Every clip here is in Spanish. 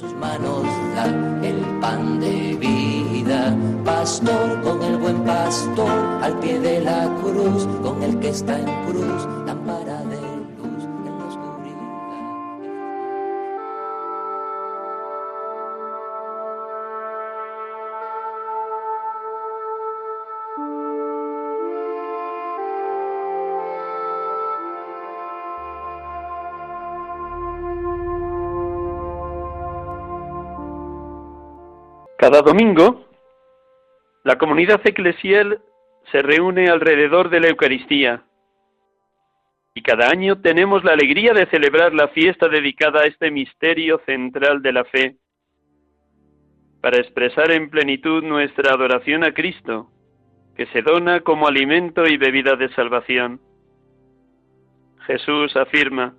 Sus manos da el pan de vida, pastor con el buen pastor, al pie de la cruz, con el que está en cruz, Cada domingo, la comunidad eclesial se reúne alrededor de la Eucaristía y cada año tenemos la alegría de celebrar la fiesta dedicada a este misterio central de la fe para expresar en plenitud nuestra adoración a Cristo, que se dona como alimento y bebida de salvación. Jesús afirma,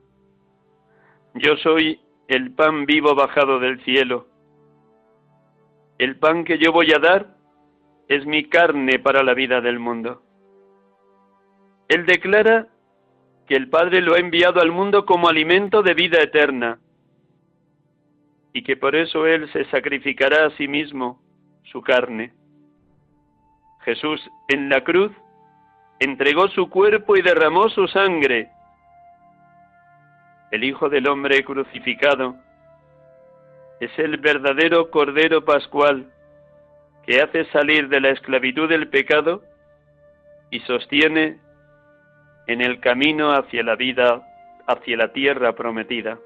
Yo soy el pan vivo bajado del cielo. El pan que yo voy a dar es mi carne para la vida del mundo. Él declara que el Padre lo ha enviado al mundo como alimento de vida eterna y que por eso Él se sacrificará a sí mismo su carne. Jesús en la cruz entregó su cuerpo y derramó su sangre. El Hijo del Hombre crucificado es el verdadero Cordero Pascual que hace salir de la esclavitud del pecado y sostiene en el camino hacia la vida, hacia la tierra prometida.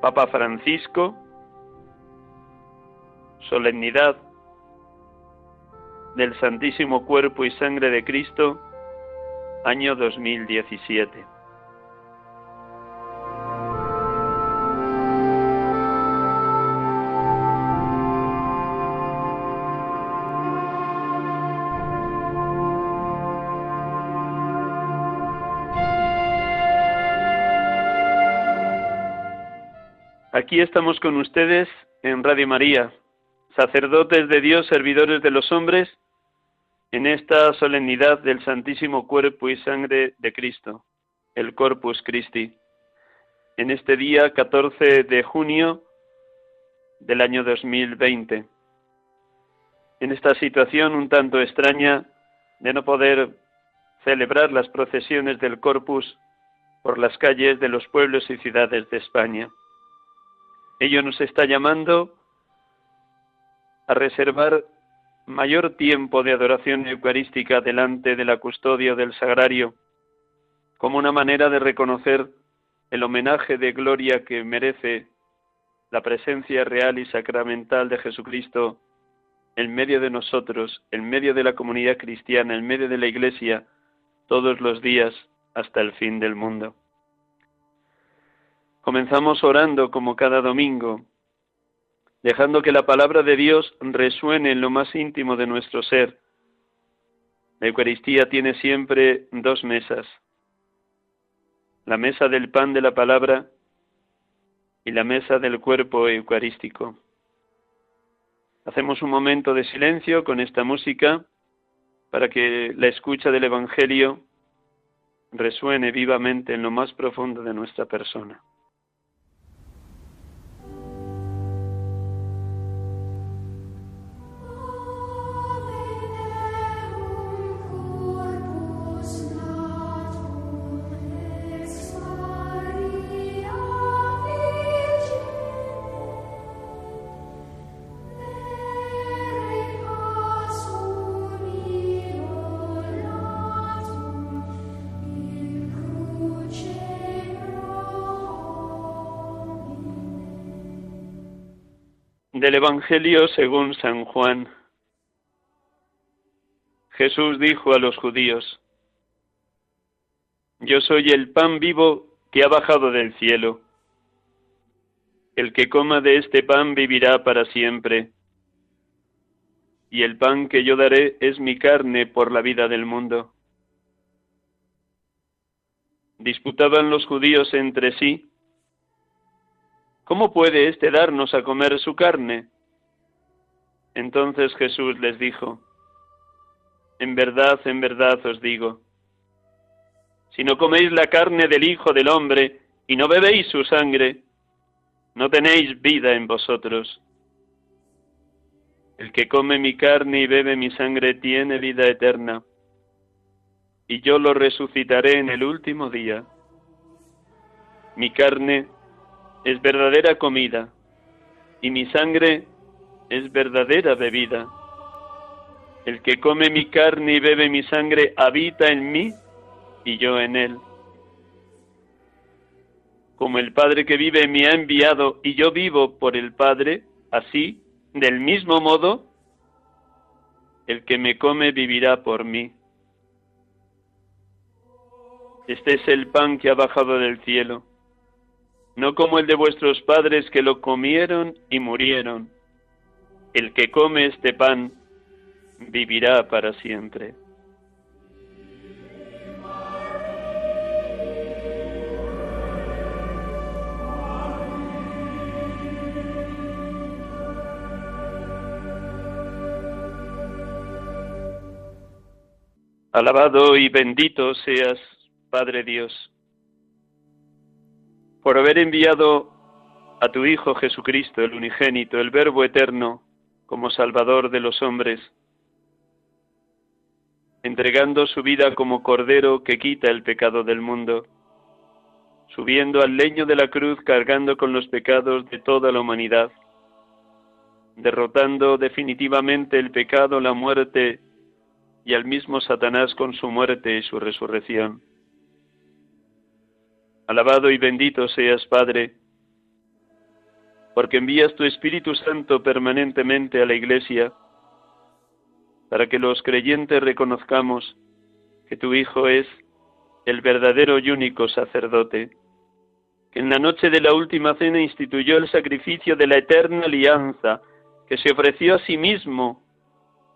Papa Francisco, solemnidad del Santísimo Cuerpo y Sangre de Cristo, año 2017. Aquí estamos con ustedes en Radio María, sacerdotes de Dios, servidores de los hombres, en esta solemnidad del Santísimo Cuerpo y Sangre de Cristo, el Corpus Christi, en este día 14 de junio del año 2020. En esta situación un tanto extraña de no poder celebrar las procesiones del Corpus por las calles de los pueblos y ciudades de España. Ello nos está llamando a reservar mayor tiempo de adoración eucarística delante de la custodia del sagrario, como una manera de reconocer el homenaje de gloria que merece la presencia real y sacramental de Jesucristo en medio de nosotros, en medio de la comunidad cristiana, en medio de la Iglesia, todos los días hasta el fin del mundo. Comenzamos orando como cada domingo, dejando que la palabra de Dios resuene en lo más íntimo de nuestro ser. La Eucaristía tiene siempre dos mesas, la mesa del pan de la palabra y la mesa del cuerpo eucarístico. Hacemos un momento de silencio con esta música para que la escucha del Evangelio resuene vivamente en lo más profundo de nuestra persona. Evangelio según San Juan. Jesús dijo a los judíos, Yo soy el pan vivo que ha bajado del cielo. El que coma de este pan vivirá para siempre. Y el pan que yo daré es mi carne por la vida del mundo. Disputaban los judíos entre sí ¿Cómo puede éste darnos a comer su carne? Entonces Jesús les dijo, En verdad, en verdad os digo, si no coméis la carne del Hijo del Hombre y no bebéis su sangre, no tenéis vida en vosotros. El que come mi carne y bebe mi sangre tiene vida eterna, y yo lo resucitaré en el último día. Mi carne es verdadera comida y mi sangre es verdadera bebida. El que come mi carne y bebe mi sangre habita en mí y yo en él. Como el Padre que vive me ha enviado y yo vivo por el Padre, así, del mismo modo, el que me come vivirá por mí. Este es el pan que ha bajado del cielo no como el de vuestros padres que lo comieron y murieron. El que come este pan vivirá para siempre. Alabado y bendito seas, Padre Dios por haber enviado a tu Hijo Jesucristo, el unigénito, el Verbo eterno, como Salvador de los hombres, entregando su vida como Cordero que quita el pecado del mundo, subiendo al leño de la cruz cargando con los pecados de toda la humanidad, derrotando definitivamente el pecado, la muerte y al mismo Satanás con su muerte y su resurrección. Alabado y bendito seas, Padre, porque envías tu Espíritu Santo permanentemente a la Iglesia, para que los creyentes reconozcamos que tu Hijo es el verdadero y único sacerdote, que en la noche de la última cena instituyó el sacrificio de la eterna alianza, que se ofreció a sí mismo,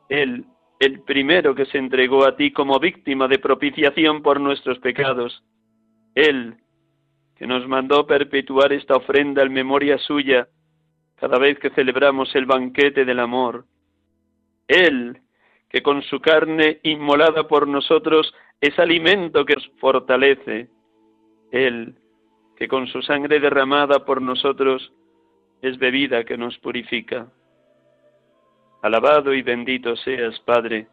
Él, el primero que se entregó a ti como víctima de propiciación por nuestros pecados, Él, que nos mandó perpetuar esta ofrenda en memoria suya cada vez que celebramos el banquete del amor. Él, que con su carne inmolada por nosotros es alimento que nos fortalece. Él, que con su sangre derramada por nosotros es bebida que nos purifica. Alabado y bendito seas, Padre,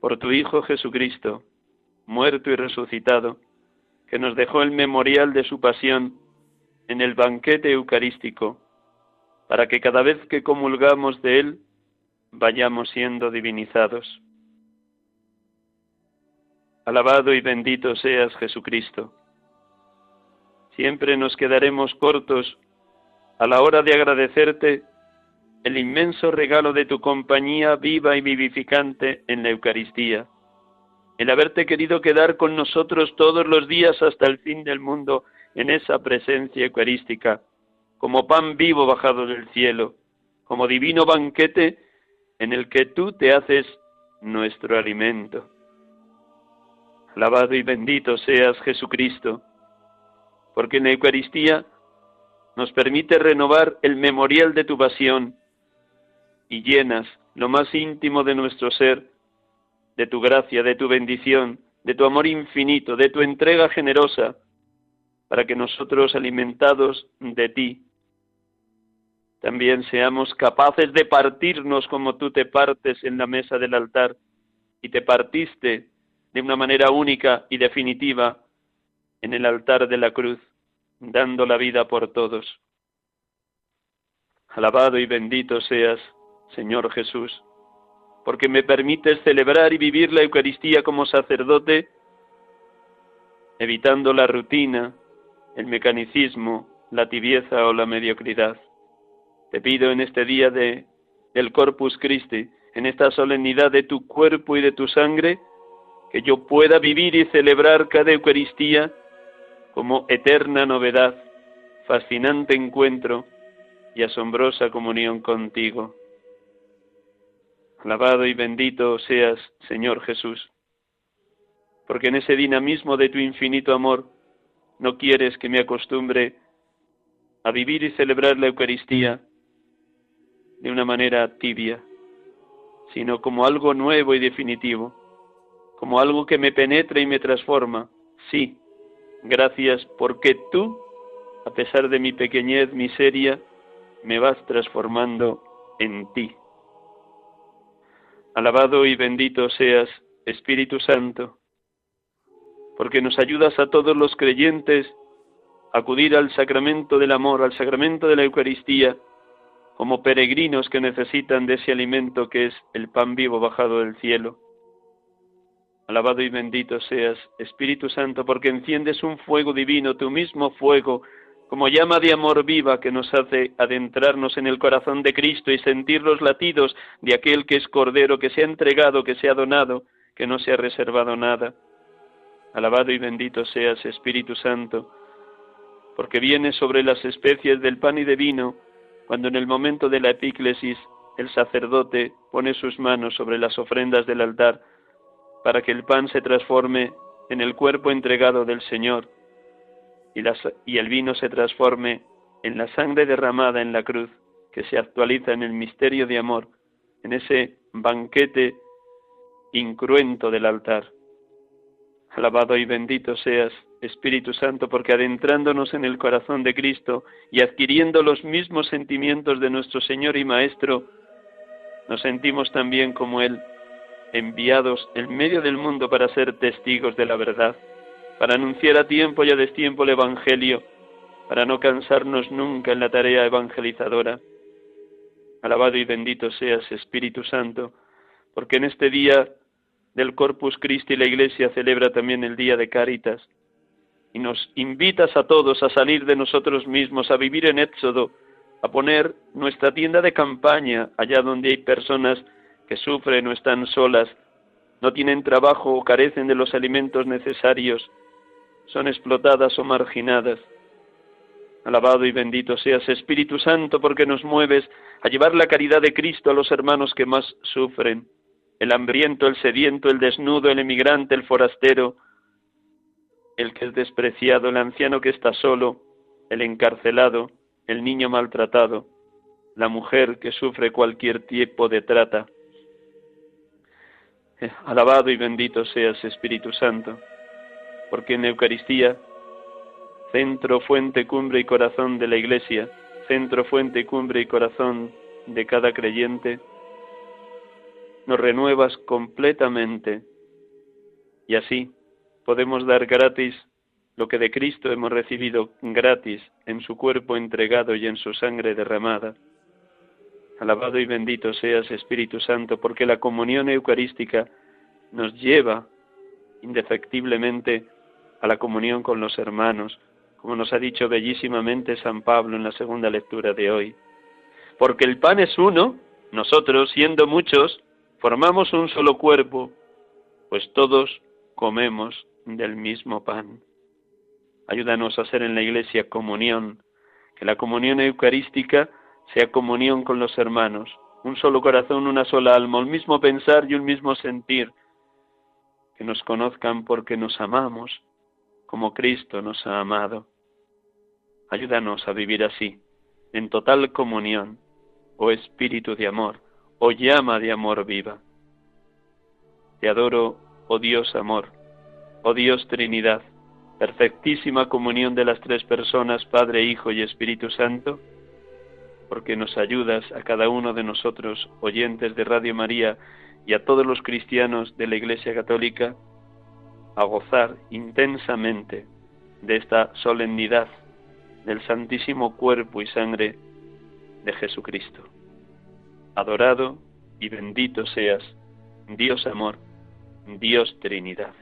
por tu Hijo Jesucristo, muerto y resucitado, que nos dejó el memorial de su pasión en el banquete eucarístico, para que cada vez que comulgamos de él vayamos siendo divinizados. Alabado y bendito seas Jesucristo. Siempre nos quedaremos cortos a la hora de agradecerte el inmenso regalo de tu compañía viva y vivificante en la Eucaristía el haberte querido quedar con nosotros todos los días hasta el fin del mundo en esa presencia eucarística, como pan vivo bajado del cielo, como divino banquete en el que tú te haces nuestro alimento. Alabado y bendito seas Jesucristo, porque en la Eucaristía nos permite renovar el memorial de tu pasión y llenas lo más íntimo de nuestro ser de tu gracia, de tu bendición, de tu amor infinito, de tu entrega generosa, para que nosotros, alimentados de ti, también seamos capaces de partirnos como tú te partes en la mesa del altar y te partiste de una manera única y definitiva en el altar de la cruz, dando la vida por todos. Alabado y bendito seas, Señor Jesús porque me permites celebrar y vivir la Eucaristía como sacerdote, evitando la rutina, el mecanicismo, la tibieza o la mediocridad. Te pido en este día de, del Corpus Christi, en esta solemnidad de tu cuerpo y de tu sangre, que yo pueda vivir y celebrar cada Eucaristía como eterna novedad, fascinante encuentro y asombrosa comunión contigo. Alabado y bendito seas, Señor Jesús, porque en ese dinamismo de tu infinito amor no quieres que me acostumbre a vivir y celebrar la Eucaristía de una manera tibia, sino como algo nuevo y definitivo, como algo que me penetra y me transforma. Sí, gracias porque tú, a pesar de mi pequeñez, miseria, me vas transformando en ti. Alabado y bendito seas, Espíritu Santo, porque nos ayudas a todos los creyentes a acudir al sacramento del amor, al sacramento de la Eucaristía, como peregrinos que necesitan de ese alimento que es el pan vivo bajado del cielo. Alabado y bendito seas, Espíritu Santo, porque enciendes un fuego divino, tu mismo fuego, como llama de amor viva que nos hace adentrarnos en el corazón de Cristo y sentir los latidos de aquel que es Cordero, que se ha entregado, que se ha donado, que no se ha reservado nada. Alabado y bendito seas, Espíritu Santo, porque viene sobre las especies del pan y de vino, cuando en el momento de la epíclesis el sacerdote pone sus manos sobre las ofrendas del altar, para que el pan se transforme en el cuerpo entregado del Señor y, el vino se transforme en la sangre derramada en la cruz, que se actualiza en el misterio de amor, en ese banquete incruento del altar. Alabado y bendito seas, Espíritu Santo, porque adentrándonos en el corazón de Cristo y adquiriendo los mismos sentimientos de nuestro Señor y Maestro, nos sentimos también como Él, enviados en medio del mundo para ser testigos de la verdad para anunciar a tiempo y a destiempo el Evangelio, para no cansarnos nunca en la tarea evangelizadora. Alabado y bendito seas, Espíritu Santo, porque en este día del Corpus Christi la Iglesia celebra también el día de Cáritas y nos invitas a todos a salir de nosotros mismos, a vivir en Éxodo, a poner nuestra tienda de campaña allá donde hay personas que sufren o están solas, no tienen trabajo o carecen de los alimentos necesarios, son explotadas o marginadas. Alabado y bendito seas, Espíritu Santo, porque nos mueves a llevar la caridad de Cristo a los hermanos que más sufren, el hambriento, el sediento, el desnudo, el emigrante, el forastero, el que es despreciado, el anciano que está solo, el encarcelado, el niño maltratado, la mujer que sufre cualquier tipo de trata. Eh, alabado y bendito seas, Espíritu Santo porque en Eucaristía, centro, fuente, cumbre y corazón de la Iglesia, centro, fuente, cumbre y corazón de cada creyente, nos renuevas completamente y así podemos dar gratis lo que de Cristo hemos recibido gratis en su cuerpo entregado y en su sangre derramada. Alabado y bendito seas Espíritu Santo, porque la comunión eucarística nos lleva indefectiblemente a la comunión con los hermanos, como nos ha dicho bellísimamente San Pablo en la segunda lectura de hoy. Porque el pan es uno, nosotros, siendo muchos, formamos un solo cuerpo, pues todos comemos del mismo pan. Ayúdanos a hacer en la Iglesia comunión, que la comunión eucarística sea comunión con los hermanos, un solo corazón, una sola alma, un mismo pensar y un mismo sentir, que nos conozcan porque nos amamos como Cristo nos ha amado. Ayúdanos a vivir así, en total comunión, oh Espíritu de amor, oh llama de amor viva. Te adoro, oh Dios amor, oh Dios Trinidad, perfectísima comunión de las tres personas, Padre, Hijo y Espíritu Santo, porque nos ayudas a cada uno de nosotros, oyentes de Radio María, y a todos los cristianos de la Iglesia Católica, a gozar intensamente de esta solemnidad del santísimo cuerpo y sangre de Jesucristo. Adorado y bendito seas, Dios amor, Dios Trinidad.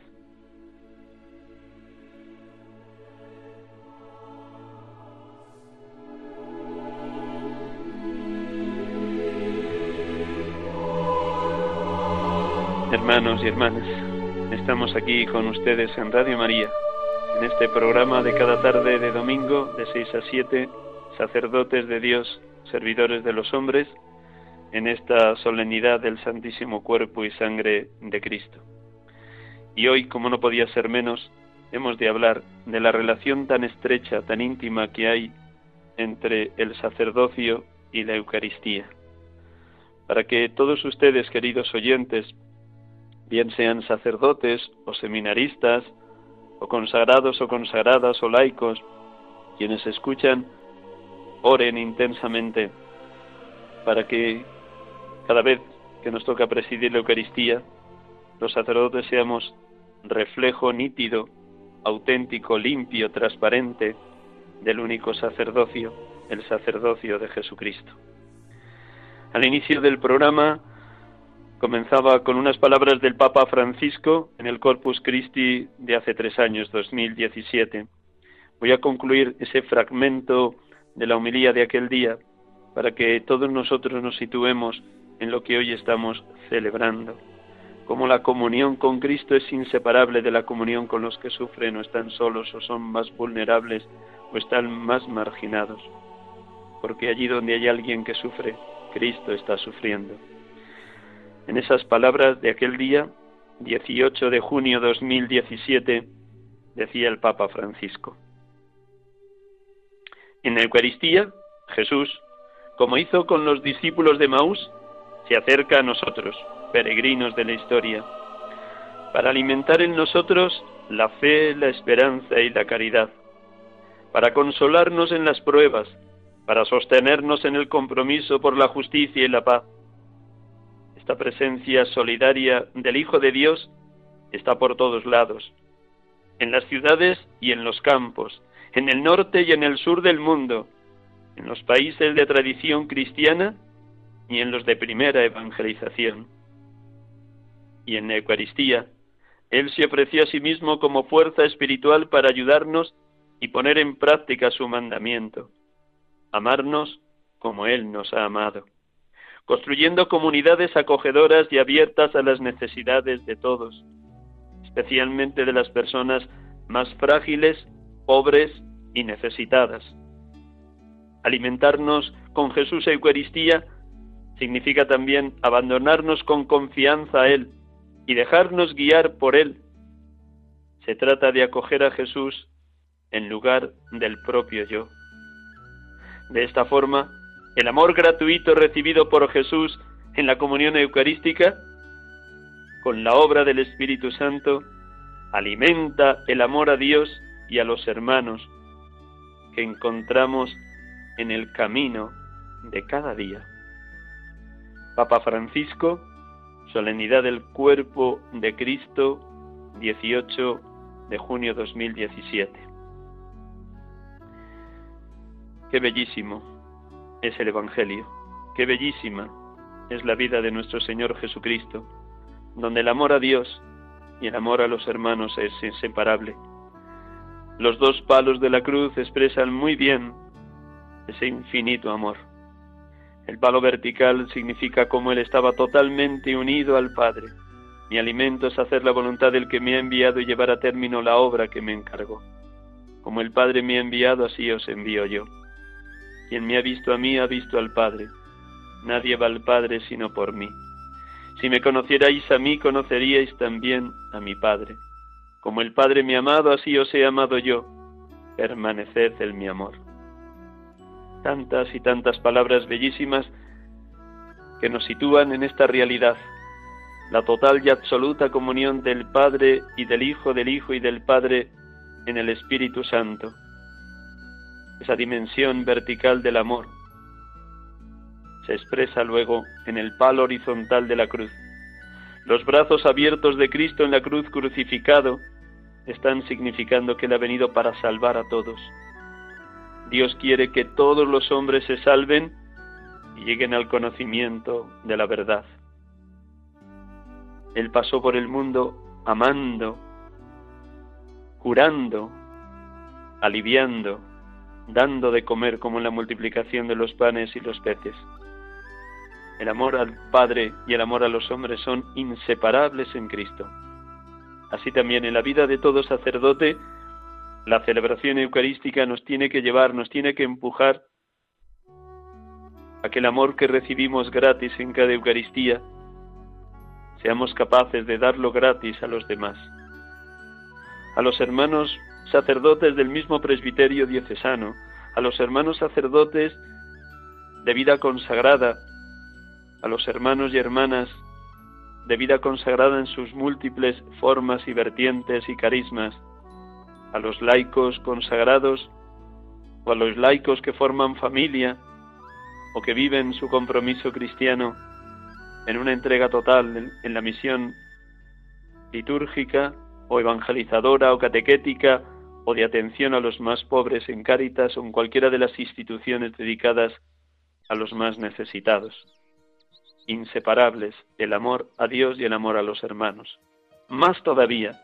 hermanos y hermanas. Estamos aquí con ustedes en Radio María, en este programa de cada tarde de domingo de 6 a 7, sacerdotes de Dios, servidores de los hombres, en esta solemnidad del Santísimo Cuerpo y Sangre de Cristo. Y hoy, como no podía ser menos, hemos de hablar de la relación tan estrecha, tan íntima que hay entre el sacerdocio y la Eucaristía. Para que todos ustedes, queridos oyentes, bien sean sacerdotes o seminaristas, o consagrados o consagradas o laicos, quienes escuchan, oren intensamente para que cada vez que nos toca presidir la Eucaristía, los sacerdotes seamos reflejo nítido, auténtico, limpio, transparente del único sacerdocio, el sacerdocio de Jesucristo. Al inicio del programa comenzaba con unas palabras del Papa Francisco en el Corpus Christi de hace tres años, 2017. Voy a concluir ese fragmento de la homilía de aquel día para que todos nosotros nos situemos en lo que hoy estamos celebrando. Como la comunión con Cristo es inseparable de la comunión con los que sufren o están solos o son más vulnerables o están más marginados. Porque allí donde hay alguien que sufre, Cristo está sufriendo. En esas palabras de aquel día, 18 de junio de 2017, decía el Papa Francisco. En la Eucaristía, Jesús, como hizo con los discípulos de Maús, se acerca a nosotros, peregrinos de la historia, para alimentar en nosotros la fe, la esperanza y la caridad, para consolarnos en las pruebas, para sostenernos en el compromiso por la justicia y la paz. Esta presencia solidaria del Hijo de Dios está por todos lados, en las ciudades y en los campos, en el norte y en el sur del mundo, en los países de tradición cristiana y en los de primera evangelización. Y en la Eucaristía, Él se ofreció a sí mismo como fuerza espiritual para ayudarnos y poner en práctica su mandamiento, amarnos como Él nos ha amado, construyendo comunidades acogedoras y abiertas a las necesidades de todos, especialmente de las personas más frágiles, pobres y necesitadas. Alimentarnos con Jesús Eucaristía significa también abandonarnos con confianza a Él y dejarnos guiar por Él. Se trata de acoger a Jesús en lugar del propio yo. De esta forma, el amor gratuito recibido por Jesús en la comunión eucarística, con la obra del Espíritu Santo, alimenta el amor a Dios y a los hermanos que encontramos en el camino de cada día. Papa Francisco, Solemnidad del Cuerpo de Cristo, 18 de junio 2017. Qué bellísimo es el Evangelio, qué bellísima es la vida de nuestro Señor Jesucristo, donde el amor a Dios y el amor a los hermanos es inseparable. Los dos palos de la cruz expresan muy bien ese infinito amor. El palo vertical significa como Él estaba totalmente unido al Padre. Mi alimento es hacer la voluntad del que me ha enviado y llevar a término la obra que me encargó. Como el Padre me ha enviado, así os envío yo. Quien me ha visto a mí, ha visto al Padre. Nadie va al Padre sino por mí. Si me conocierais a mí, conoceríais también a mi Padre. Como el Padre me ha amado, así os he amado yo. Permaneced en mi amor tantas y tantas palabras bellísimas que nos sitúan en esta realidad, la total y absoluta comunión del Padre y del Hijo, del Hijo y del Padre en el Espíritu Santo, esa dimensión vertical del amor, se expresa luego en el palo horizontal de la cruz. Los brazos abiertos de Cristo en la cruz crucificado están significando que Él ha venido para salvar a todos Dios quiere que todos los hombres se salven y lleguen al conocimiento de la verdad. Él pasó por el mundo amando, curando, aliviando, dando de comer como en la multiplicación de los panes y los peces. El amor al Padre y el amor a los hombres son inseparables en Cristo. Así también en la vida de todo sacerdote, la celebración eucarística nos tiene que llevar, nos tiene que empujar a que el amor que recibimos gratis en cada Eucaristía, seamos capaces de darlo gratis a los demás. A los hermanos sacerdotes del mismo presbiterio diocesano, a los hermanos sacerdotes de vida consagrada, a los hermanos y hermanas de vida consagrada en sus múltiples formas y vertientes y carismas, a los laicos consagrados o a los laicos que forman familia o que viven su compromiso cristiano en una entrega total en la misión litúrgica o evangelizadora o catequética o de atención a los más pobres en Cáritas o en cualquiera de las instituciones dedicadas a los más necesitados. Inseparables el amor a Dios y el amor a los hermanos. Más todavía,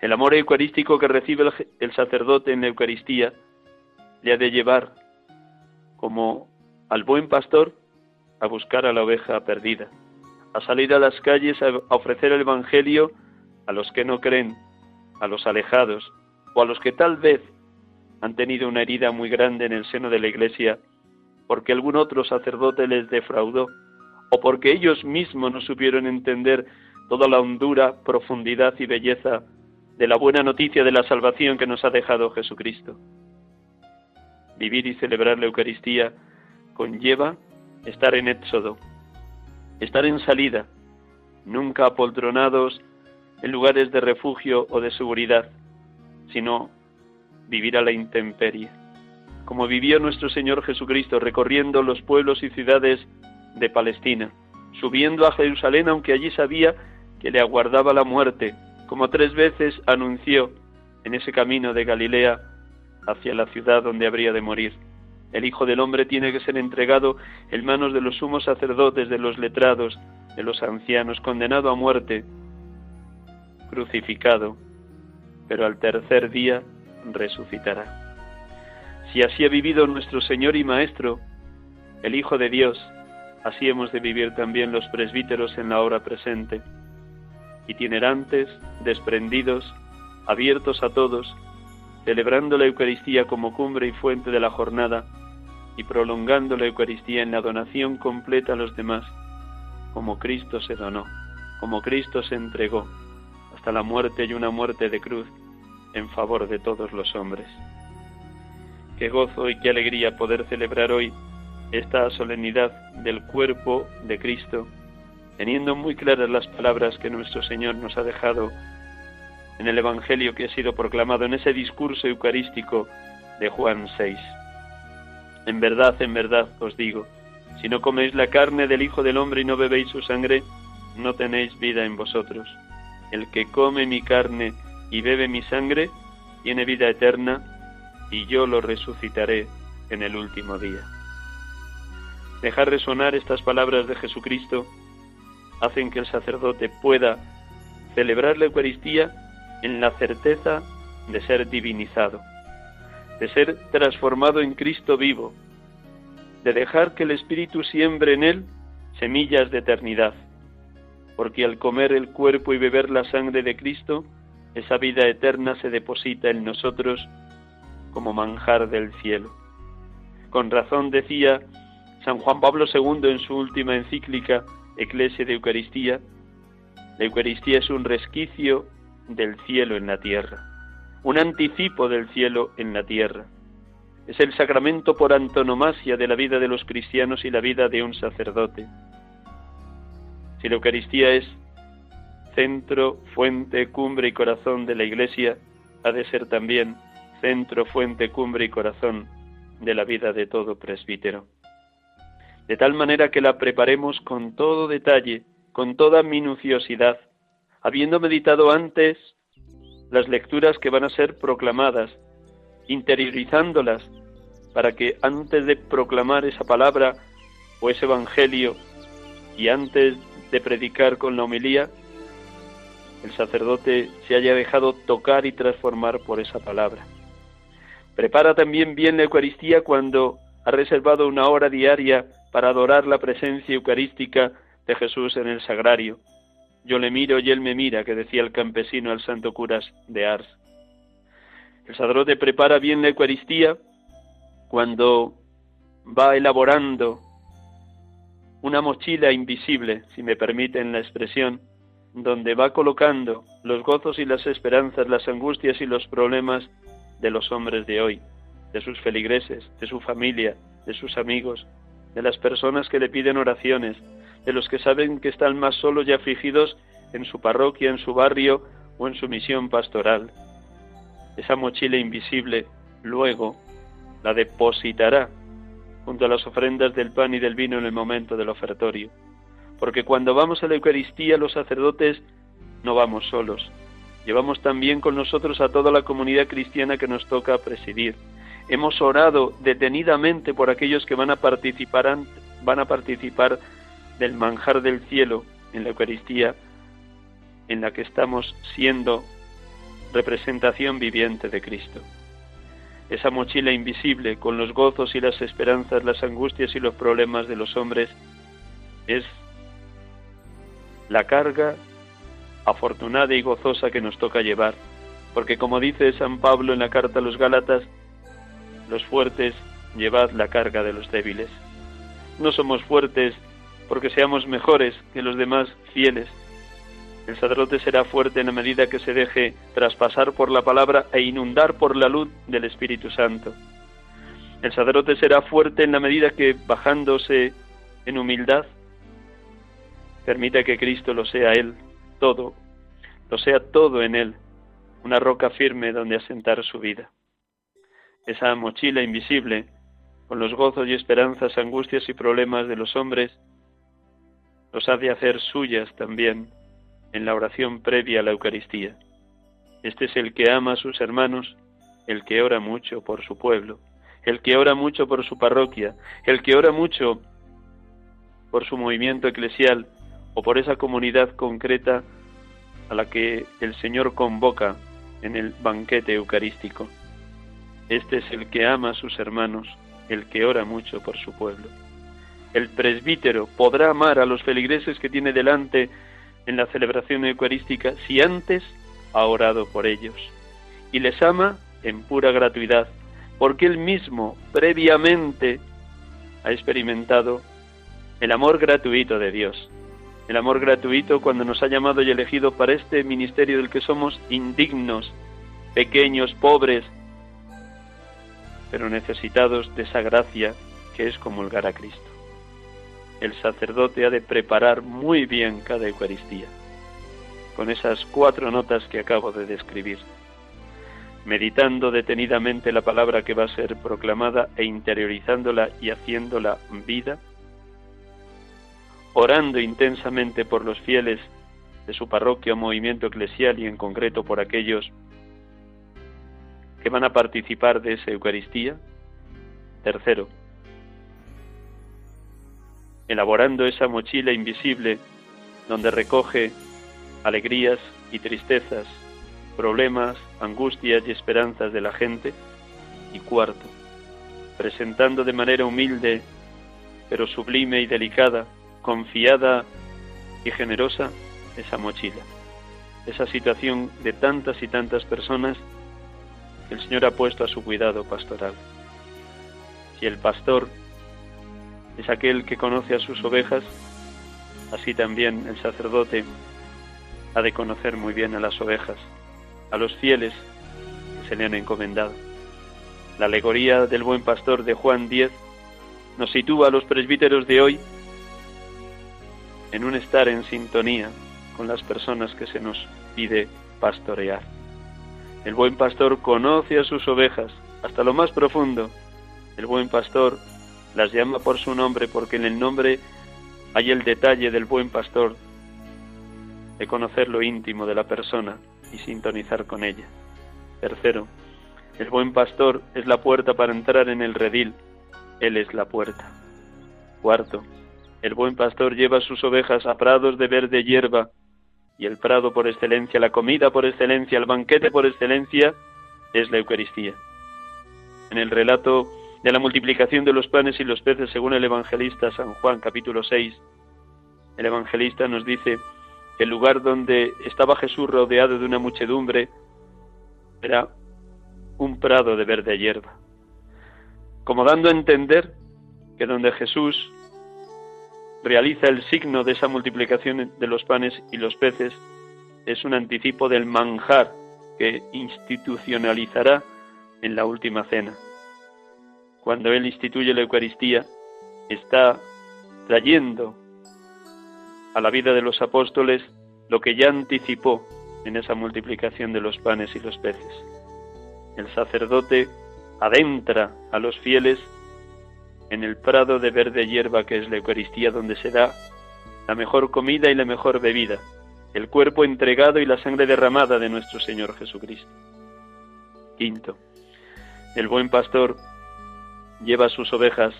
el amor eucarístico que recibe el, sacerdote en la Eucaristía le ha de llevar, como al buen pastor, a buscar a la oveja perdida, a salir a las calles a ofrecer el Evangelio a los que no creen, a los alejados, o a los que tal vez han tenido una herida muy grande en el seno de la Iglesia porque algún otro sacerdote les defraudó, o porque ellos mismos no supieron entender toda la hondura, profundidad y belleza de la buena noticia de la salvación que nos ha dejado Jesucristo. Vivir y celebrar la Eucaristía conlleva estar en éxodo, estar en salida, nunca apoltronados en lugares de refugio o de seguridad, sino vivir a la intemperie como vivió nuestro Señor Jesucristo recorriendo los pueblos y ciudades de Palestina, subiendo a Jerusalén aunque allí sabía que le aguardaba la muerte, como tres veces anunció en ese camino de Galilea hacia la ciudad donde habría de morir. El Hijo del Hombre tiene que ser entregado en manos de los sumos sacerdotes, de los letrados, de los ancianos, condenado a muerte, crucificado, pero al tercer día resucitará. Si así ha vivido nuestro Señor y Maestro, el Hijo de Dios, así hemos de vivir también los presbíteros en la hora presente, itinerantes, desprendidos, abiertos a todos, celebrando la Eucaristía como cumbre y fuente de la jornada y prolongando la Eucaristía en la donación completa a los demás, como Cristo se donó, como Cristo se entregó, hasta la muerte y una muerte de cruz en favor de todos los hombres. Qué gozo y qué alegría poder celebrar hoy esta solemnidad del cuerpo de Cristo, teniendo muy claras las palabras que nuestro Señor nos ha dejado en el Evangelio que ha sido proclamado en ese discurso eucarístico de Juan 6. En verdad, en verdad os digo, si no coméis la carne del Hijo del Hombre y no bebéis su sangre, no tenéis vida en vosotros. El que come mi carne y bebe mi sangre, tiene vida eterna, y yo lo resucitaré en el último día. Dejar resonar estas palabras de Jesucristo hacen que el sacerdote pueda celebrar la Eucaristía en la certeza de ser divinizado, de ser transformado en Cristo vivo, de dejar que el Espíritu siembre en él semillas de eternidad, porque al comer el cuerpo y beber la sangre de Cristo, esa vida eterna se deposita en nosotros como manjar del cielo. Con razón decía San Juan Pablo II en su última encíclica Eclesia de Eucaristía, la Eucaristía es un resquicio del cielo en la tierra, un anticipo del cielo en la tierra. Es el sacramento por antonomasia de la vida de los cristianos y la vida de un sacerdote. Si la Eucaristía es centro, fuente, cumbre y corazón de la Iglesia, ha de ser también centro, fuente, cumbre y corazón de la vida de todo presbítero. De tal manera que la preparemos con todo detalle, con toda minuciosidad, habiendo meditado antes las lecturas que van a ser proclamadas, interiorizándolas, para que antes de proclamar esa palabra o ese evangelio y antes de predicar con la homilía, el sacerdote se haya dejado tocar y transformar por esa palabra. Prepara también bien la Eucaristía cuando ha reservado una hora diaria para adorar la presencia eucarística de Jesús en el sagrario. Yo le miro y él me mira, que decía el campesino al santo curas de Ars. El sacerdote prepara bien la Eucaristía cuando va elaborando una mochila invisible, si me permiten la expresión, donde va colocando los gozos y las esperanzas, las angustias y los problemas de los hombres de hoy, de sus feligreses, de su familia, de sus amigos, de las personas que le piden oraciones, de los que saben que están más solos y afligidos en su parroquia, en su barrio o en su misión pastoral. Esa mochila invisible luego la depositará junto a las ofrendas del pan y del vino en el momento del ofertorio. Porque cuando vamos a la Eucaristía los sacerdotes no vamos solos, llevamos también con nosotros a toda la comunidad cristiana que nos toca presidir. Hemos orado detenidamente por aquellos que van a participar, van a participar del manjar del cielo en la Eucaristía, en la que estamos siendo representación viviente de Cristo. Esa mochila invisible con los gozos y las esperanzas, las angustias y los problemas de los hombres es la carga afortunada y gozosa que nos toca llevar, porque como dice San Pablo en la carta a los Gálatas, los fuertes llevad la carga de los débiles. No somos fuertes porque seamos mejores que los demás fieles. El sacerdote será fuerte en la medida que se deje traspasar por la palabra e inundar por la luz del Espíritu Santo. El sacerdote será fuerte en la medida que, bajándose en humildad, permita que Cristo lo sea Él todo, lo sea todo en Él, una roca firme donde asentar su vida esa mochila invisible, con los gozos y esperanzas, angustias y problemas de los hombres, los ha de hacer suyas también en la oración previa a la Eucaristía. Este es el que ama a sus hermanos, el que ora mucho por su pueblo, el que ora mucho por su parroquia, el que ora mucho por su movimiento eclesial o por esa comunidad concreta a la que el Señor convoca en el banquete eucarístico. Este es el que ama a sus hermanos, el que ora mucho por su pueblo. El presbítero podrá amar a los feligreses que tiene delante en la celebración eucarística si antes ha orado por ellos. Y les ama en pura gratuidad, porque él mismo previamente ha experimentado el amor gratuito de Dios. El amor gratuito cuando nos ha llamado y elegido para este ministerio del que somos indignos, pequeños, pobres, pero necesitados de esa gracia que es comulgar a Cristo. El sacerdote ha de preparar muy bien cada Eucaristía, con esas cuatro notas que acabo de describir, meditando detenidamente la palabra que va a ser proclamada e interiorizándola y haciéndola vida, orando intensamente por los fieles de su parroquia o movimiento eclesial y en concreto por aquellos que van a participar de esa Eucaristía. Tercero, elaborando esa mochila invisible donde recoge alegrías y tristezas, problemas, angustias y esperanzas de la gente. Y cuarto, presentando de manera humilde, pero sublime y delicada, confiada y generosa, esa mochila, esa situación de tantas y tantas personas el Señor ha puesto a su cuidado pastoral. Si el pastor es aquel que conoce a sus ovejas, así también el sacerdote ha de conocer muy bien a las ovejas, a los fieles que se le han encomendado. La alegoría del buen pastor de Juan 10 nos sitúa a los presbíteros de hoy en un estar en sintonía con las personas que se nos pide pastorear. El buen pastor conoce a sus ovejas hasta lo más profundo. El buen pastor las llama por su nombre porque en el nombre hay el detalle del buen pastor de conocer lo íntimo de la persona y sintonizar con ella. Tercero, el buen pastor es la puerta para entrar en el redil. Él es la puerta. Cuarto, el buen pastor lleva sus ovejas a prados de verde hierba y el prado por excelencia, la comida por excelencia, el banquete por excelencia, es la Eucaristía. En el relato de la multiplicación de los panes y los peces según el evangelista San Juan capítulo 6. El evangelista nos dice que el lugar donde estaba Jesús rodeado de una muchedumbre era un prado de verde hierba, como dando a entender que donde Jesús realiza el signo de esa multiplicación de los panes y los peces es un anticipo del manjar que institucionalizará en la última cena. Cuando Él instituye la Eucaristía, está trayendo a la vida de los apóstoles lo que ya anticipó en esa multiplicación de los panes y los peces. El sacerdote adentra a los fieles en el prado de verde hierba que es la Eucaristía, donde se da la mejor comida y la mejor bebida, el cuerpo entregado y la sangre derramada de nuestro Señor Jesucristo. Quinto, el buen pastor lleva sus ovejas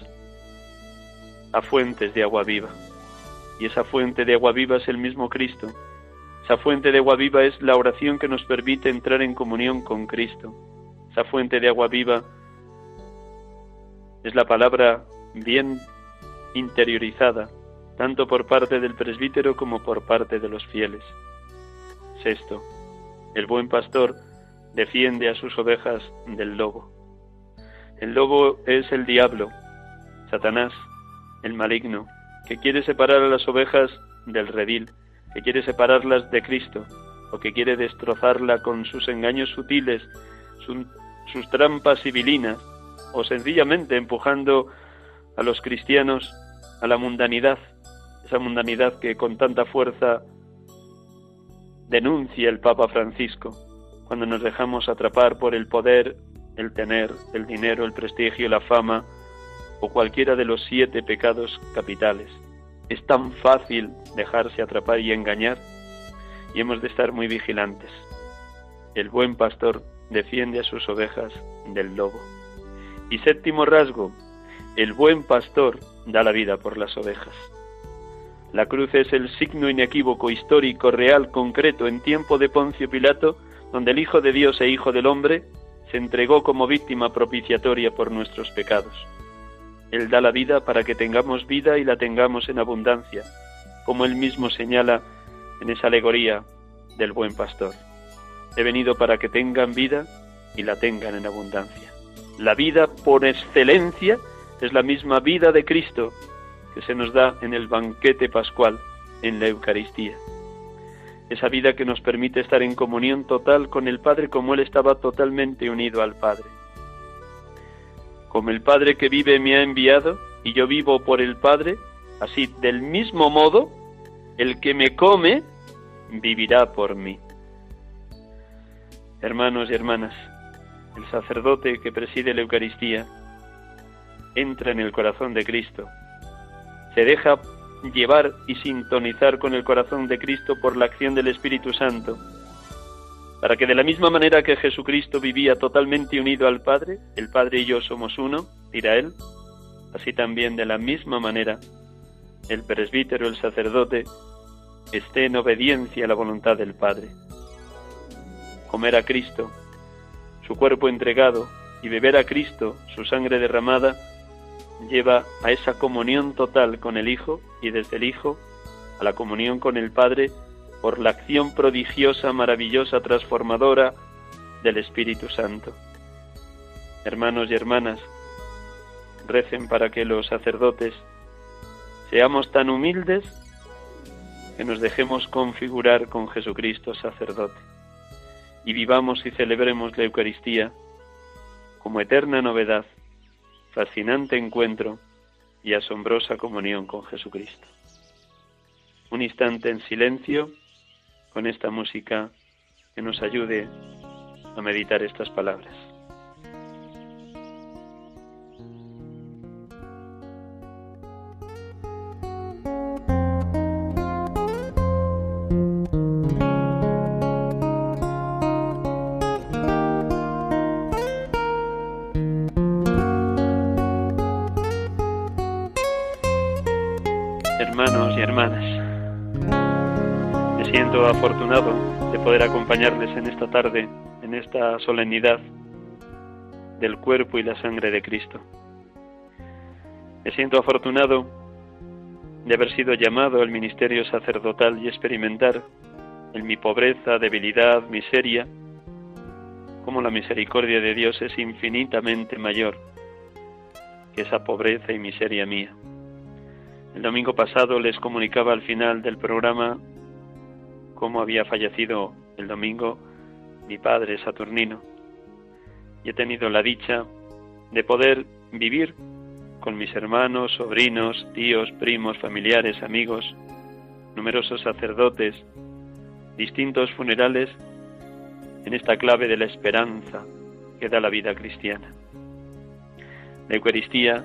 a fuentes de agua viva, y esa fuente de agua viva es el mismo Cristo. Esa fuente de agua viva es la oración que nos permite entrar en comunión con Cristo. Esa fuente de agua viva es la palabra bien interiorizada, tanto por parte del presbítero como por parte de los fieles. Sexto, el buen pastor defiende a sus ovejas del lobo. El lobo es el diablo, Satanás, el maligno, que quiere separar a las ovejas del redil, que quiere separarlas de Cristo, o que quiere destrozarla con sus engaños sutiles, sus trampas civilinas, o sencillamente empujando a los cristianos a la mundanidad, esa mundanidad que con tanta fuerza denuncia el Papa Francisco, cuando nos dejamos atrapar por el poder, el tener, el dinero, el prestigio, la fama o cualquiera de los siete pecados capitales. Es tan fácil dejarse atrapar y engañar y hemos de estar muy vigilantes. El buen pastor defiende a sus ovejas del lobo. Y séptimo rasgo, el buen pastor da la vida por las ovejas. La cruz es el signo inequívoco, histórico, real, concreto, en tiempo de Poncio Pilato, donde el Hijo de Dios e Hijo del Hombre se entregó como víctima propiciatoria por nuestros pecados. Él da la vida para que tengamos vida y la tengamos en abundancia, como él mismo señala en esa alegoría del buen pastor. He venido para que tengan vida y la tengan en abundancia. La vida por excelencia es la misma vida de Cristo que se nos da en el banquete pascual, en la Eucaristía. Esa vida que nos permite estar en comunión total con el Padre como Él estaba totalmente unido al Padre. Como el Padre que vive me ha enviado y yo vivo por el Padre, así del mismo modo, el que me come vivirá por mí. Hermanos y hermanas, el sacerdote que preside la Eucaristía, entra en el corazón de Cristo, se deja llevar y sintonizar con el corazón de Cristo por la acción del Espíritu Santo, para que de la misma manera que Jesucristo vivía totalmente unido al Padre, el Padre y yo somos uno, dirá él, así también de la misma manera el presbítero, el sacerdote, esté en obediencia a la voluntad del Padre. Comer a Cristo, su cuerpo entregado y beber a Cristo, su sangre derramada, lleva a esa comunión total con el Hijo y desde el Hijo a la comunión con el Padre por la acción prodigiosa, maravillosa, transformadora del Espíritu Santo. Hermanos y hermanas, recen para que los sacerdotes seamos tan humildes que nos dejemos configurar con Jesucristo sacerdote y vivamos y celebremos la Eucaristía como eterna novedad, fascinante encuentro y asombrosa comunión con Jesucristo. Un instante en silencio con esta música que nos ayude a meditar estas palabras. En esta tarde, en esta solemnidad del cuerpo y la sangre de Cristo. Me siento afortunado de haber sido llamado al ministerio sacerdotal y experimentar en mi pobreza, debilidad, miseria, como la misericordia de Dios es infinitamente mayor que esa pobreza y miseria mía. El domingo pasado les comunicaba al final del programa cómo había fallecido el domingo mi padre Saturnino. Y he tenido la dicha de poder vivir con mis hermanos, sobrinos, tíos, primos, familiares, amigos, numerosos sacerdotes, distintos funerales en esta clave de la esperanza que da la vida cristiana. La Eucaristía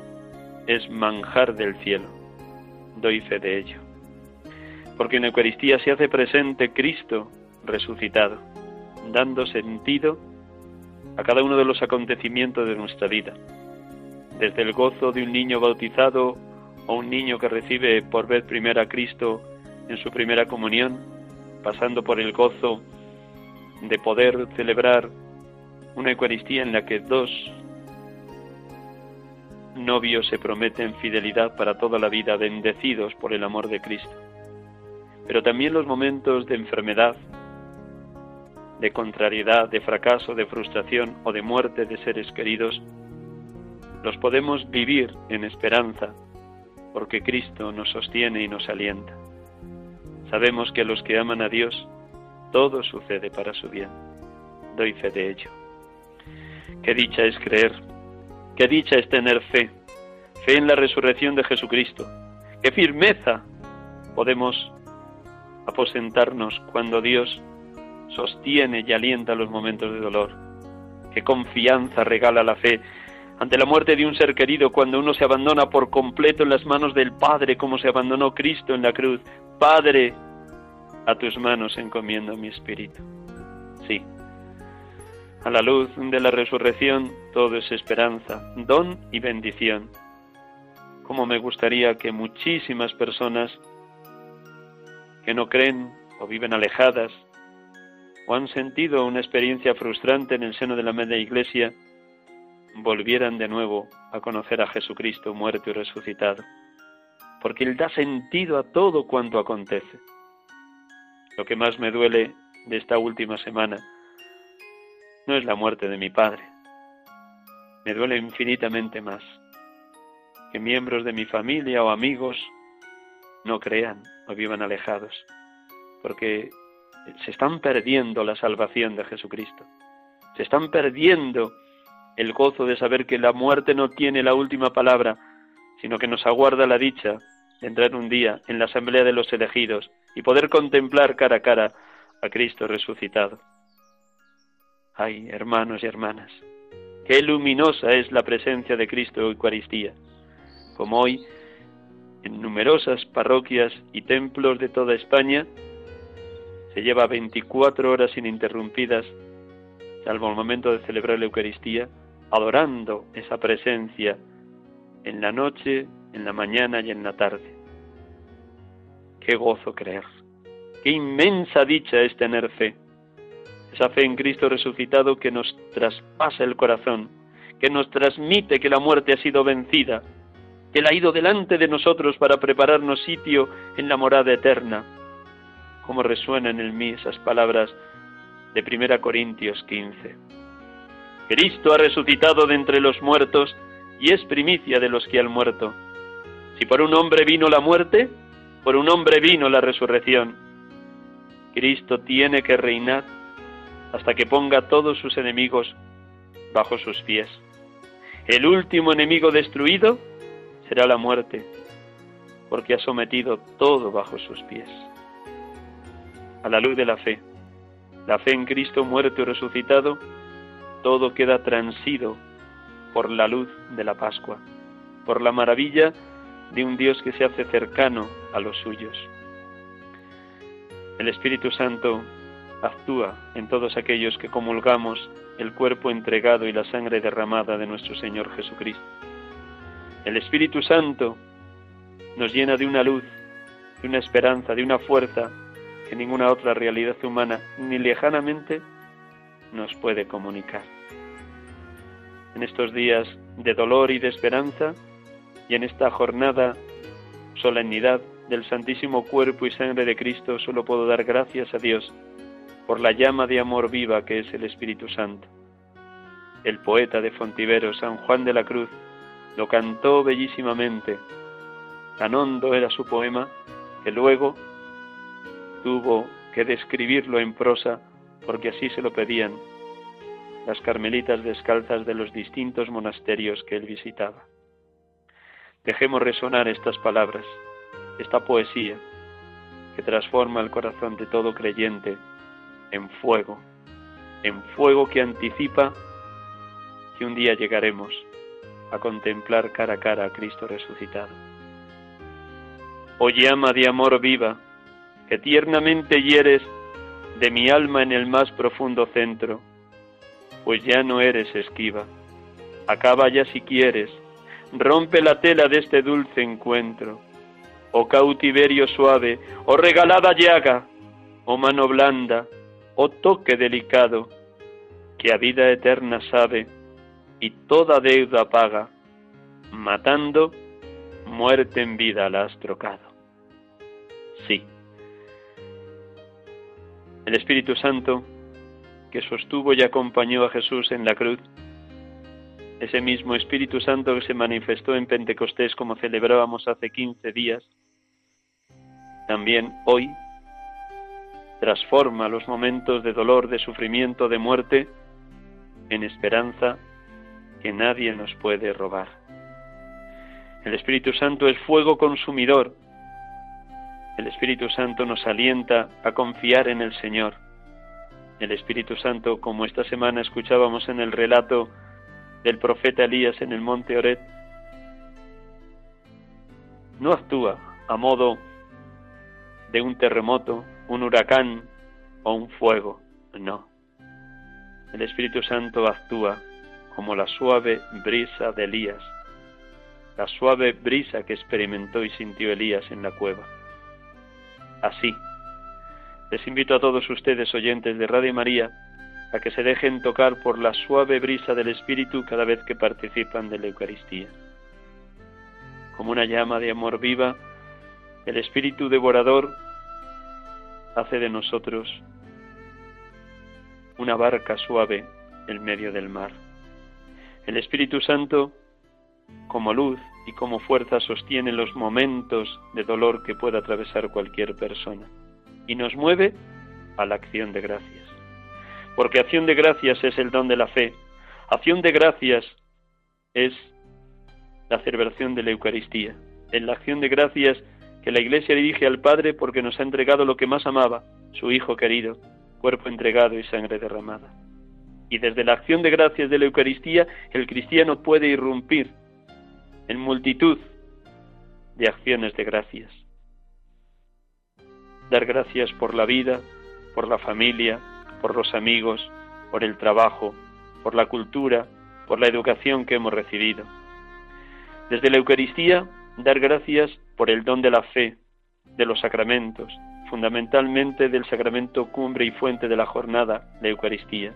es manjar del cielo, doy fe de ello, porque en la Eucaristía se hace presente Cristo resucitado, dando sentido a cada uno de los acontecimientos de nuestra vida, desde el gozo de un niño bautizado o un niño que recibe por vez primera a Cristo en su primera comunión, pasando por el gozo de poder celebrar una Eucaristía en la que dos novios se prometen fidelidad para toda la vida, bendecidos por el amor de Cristo. Pero también los momentos de enfermedad, de contrariedad, de fracaso, de frustración o de muerte de seres queridos, los podemos vivir en esperanza, porque Cristo nos sostiene y nos alienta. Sabemos que a los que aman a Dios, todo sucede para su bien. Doy fe de ello. Qué dicha es creer, qué dicha es tener fe, fe en la resurrección de Jesucristo, qué firmeza podemos aposentarnos cuando Dios sostiene y alienta los momentos de dolor, qué confianza regala la fe ante la muerte de un ser querido cuando uno se abandona por completo en las manos del Padre como se abandonó Cristo en la cruz. Padre, a tus manos encomiendo mi espíritu. Sí, a la luz de la resurrección todo es esperanza, don y bendición. Como me gustaría que muchísimas personas que no creen o viven alejadas o han sentido una experiencia frustrante en el seno de la media iglesia volvieran de nuevo a conocer a Jesucristo muerto y resucitado, porque Él da sentido a todo cuanto acontece. Lo que más me duele de esta última semana no es la muerte de mi padre, me duele infinitamente más que miembros de mi familia o amigos no crean o vivan alejados, porque se están perdiendo la salvación de Jesucristo, se están perdiendo el gozo de saber que la muerte no tiene la última palabra, sino que nos aguarda la dicha de entrar un día en la asamblea de los elegidos y poder contemplar cara a cara a Cristo resucitado. Ay, hermanos y hermanas, qué luminosa es la presencia de Cristo en Eucaristía, como hoy en numerosas parroquias y templos de toda España se lleva 24 horas ininterrumpidas, salvo el momento de celebrar la Eucaristía, adorando esa presencia en la noche, en la mañana y en la tarde. Qué gozo creer, qué inmensa dicha es tener fe, esa fe en Cristo resucitado que nos traspasa el corazón, que nos transmite que la muerte ha sido vencida, que Él ha ido delante de nosotros para prepararnos sitio en la morada eterna. Como resuenan en mí esas palabras de 1 Corintios 15. Cristo ha resucitado de entre los muertos y es primicia de los que han muerto. Si por un hombre vino la muerte, por un hombre vino la resurrección. Cristo tiene que reinar hasta que ponga todos sus enemigos bajo sus pies. El último enemigo destruido será la muerte, porque ha sometido todo bajo sus pies. A la luz de la fe, la fe en Cristo muerto y resucitado, todo queda transido por la luz de la Pascua, por la maravilla de un Dios que se hace cercano a los suyos. El Espíritu Santo actúa en todos aquellos que comulgamos el cuerpo entregado y la sangre derramada de nuestro Señor Jesucristo. El Espíritu Santo nos llena de una luz, de una esperanza, de una fuerza que ninguna otra realidad humana, ni lejanamente, nos puede comunicar. En estos días de dolor y de esperanza, Y en esta jornada, solemnidad del Santísimo Cuerpo y Sangre de Cristo, solo puedo dar gracias a Dios por la llama de amor viva que es el Espíritu Santo. El poeta de Fontivero, San Juan de la Cruz, lo cantó bellísimamente. Tan hondo era su poema que luego tuvo que describirlo en prosa porque así se lo pedían las carmelitas descalzas de los distintos monasterios que él visitaba. Dejemos resonar estas palabras, esta poesía que transforma el corazón de todo creyente en fuego, en fuego que anticipa que un día llegaremos a contemplar cara a cara a Cristo resucitado. Oh llama de amor viva, que tiernamente hieres de mi alma en el más profundo centro, pues ya no eres esquiva. Acaba ya si quieres, rompe la tela de este dulce encuentro. Oh cautiverio suave, oh regalada llaga, oh mano blanda, oh toque delicado, que a vida eterna sabe y toda deuda paga, matando, muerte en vida la has trocado. Sí. El Espíritu Santo que sostuvo y acompañó a Jesús en la cruz, ese mismo Espíritu Santo que se manifestó en Pentecostés como celebrábamos hace 15 días, también hoy transforma los momentos de dolor, de sufrimiento, de muerte, en esperanza que nadie nos puede robar. El Espíritu Santo es fuego consumidor. El Espíritu Santo nos alienta a confiar en el Señor el Espíritu Santo, como esta semana escuchábamos en el relato del profeta Elías en el monte Oret, no actúa a modo de un terremoto, un huracán o un fuego, no. El Espíritu Santo actúa como la suave brisa de Elías, la suave brisa que experimentó y sintió Elías en la cueva. Así, les invito a todos ustedes, oyentes de Radio María, a que se dejen tocar por la suave brisa del Espíritu cada vez que participan de la Eucaristía. Como una llama de amor viva, el Espíritu devorador hace de nosotros una barca suave en medio del mar. El Espíritu Santo, como luz y como fuerza, sostiene los momentos de dolor que pueda atravesar cualquier persona y nos mueve a la acción de gracias. Porque acción de gracias es el don de la fe. Acción de gracias es la celebración de la Eucaristía. En la acción de gracias que la Iglesia dirige al Padre porque nos ha entregado lo que más amaba, su Hijo querido, cuerpo entregado y sangre derramada. Y desde la acción de gracias de la Eucaristía, el cristiano puede irrumpir en multitud de acciones de gracias dar gracias por la vida, por la familia, por los amigos, por el trabajo, por la cultura, por la educación que hemos recibido. Desde la Eucaristía, dar gracias por el don de la fe, de los sacramentos, fundamentalmente del sacramento cumbre y fuente de la jornada, la Eucaristía.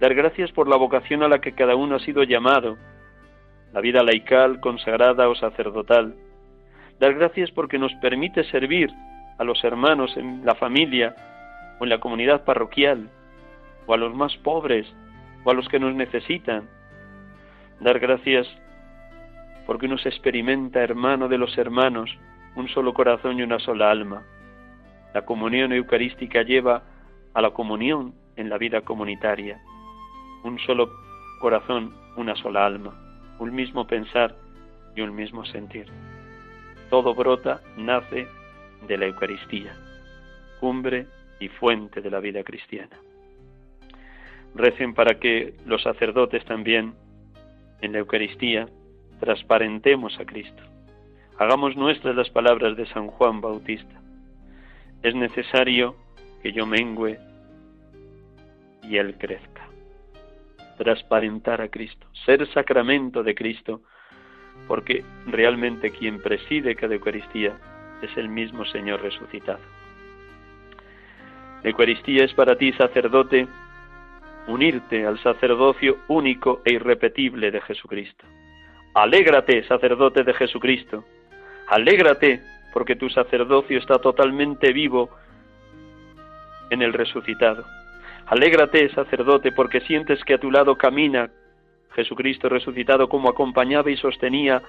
Dar gracias por la vocación a la que cada uno ha sido llamado, la vida laical, consagrada o sacerdotal. Dar gracias porque nos permite servir a los hermanos en la familia o en la comunidad parroquial, o a los más pobres, o a los que nos necesitan. Dar gracias porque uno se experimenta hermano de los hermanos, un solo corazón y una sola alma. La comunión eucarística lleva a la comunión en la vida comunitaria. Un solo corazón, una sola alma, un mismo pensar y un mismo sentir. Todo brota, nace de la Eucaristía, cumbre y fuente de la vida cristiana. Recen para que los sacerdotes también en la Eucaristía transparentemos a Cristo. Hagamos nuestras las palabras de San Juan Bautista. Es necesario que yo mengüe y Él crezca. Transparentar a Cristo, ser sacramento de Cristo, porque realmente quien preside cada Eucaristía es el mismo Señor resucitado. La Eucaristía es para ti, sacerdote, unirte al sacerdocio único e irrepetible de Jesucristo. Alégrate, sacerdote de Jesucristo. Alégrate, porque tu sacerdocio está totalmente vivo en el resucitado. Alégrate, sacerdote, porque sientes que a tu lado camina Jesucristo resucitado como acompañaba y sostenía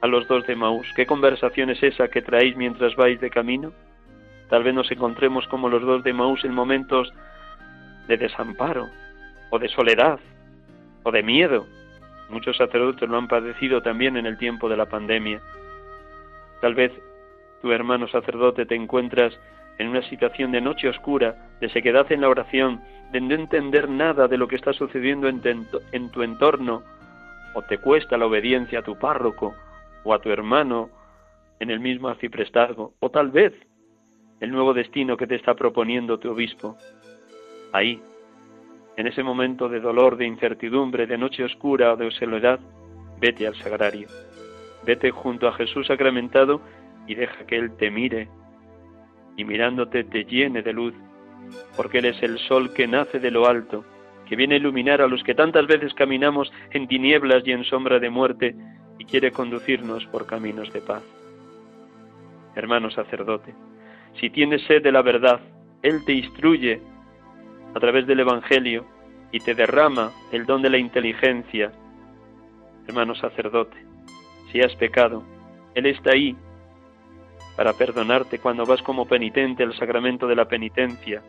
a los dos de Maús. ¿Qué conversación es esa que traéis mientras vais de camino? Tal vez nos encontremos como los dos de Maús en momentos de desamparo, o de soledad, o de miedo. Muchos sacerdotes lo han padecido también en el tiempo de la pandemia. Tal vez tu hermano sacerdote te encuentras en una situación de noche oscura, de sequedad en la oración, de no entender nada de lo que está sucediendo en, tu entorno, o te cuesta la obediencia a tu párroco o a tu hermano en el mismo arciprestazgo, o tal vez el nuevo destino que te está proponiendo tu obispo. Ahí, en ese momento de dolor, de incertidumbre, de noche oscura o de soledad, vete al sagrario, vete junto a Jesús sacramentado y deja que Él te mire y mirándote te llene de luz, porque Él es el sol que nace de lo alto, que viene a iluminar a los que tantas veces caminamos en tinieblas y en sombra de muerte y quiere conducirnos por caminos de paz. Hermano sacerdote, si tienes sed de la verdad, Él te instruye a través del Evangelio y te derrama el don de la inteligencia. Hermano sacerdote, si has pecado, Él está ahí para perdonarte cuando vas como penitente al sacramento de la penitencia.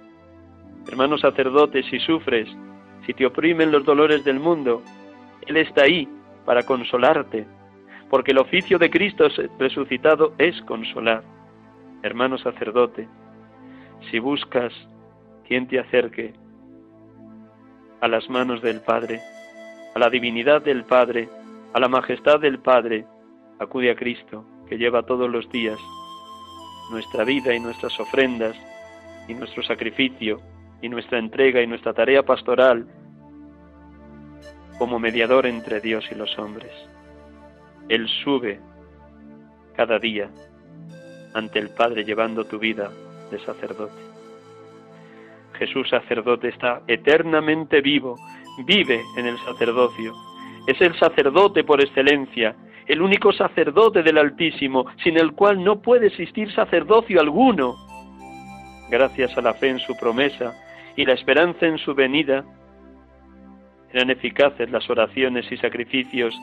Hermano sacerdote, si sufres, si te oprimen los dolores del mundo, Él está ahí para consolarte, porque el oficio de Cristo resucitado es consolar. Hermano sacerdote, si buscas quien te acerque a las manos del Padre, a la divinidad del Padre, a la majestad del Padre, acude a Cristo, que lleva todos los días nuestra vida y nuestras ofrendas y nuestro sacrificio y nuestra entrega y nuestra tarea pastoral como mediador entre Dios y los hombres. Él sube cada día ante el Padre llevando tu vida de sacerdote. Jesús sacerdote está eternamente vivo, vive en el sacerdocio. Es el sacerdote por excelencia, el único sacerdote del Altísimo, sin el cual no puede existir sacerdocio alguno. Gracias a la fe en su promesa y la esperanza en su venida, eran eficaces las oraciones y sacrificios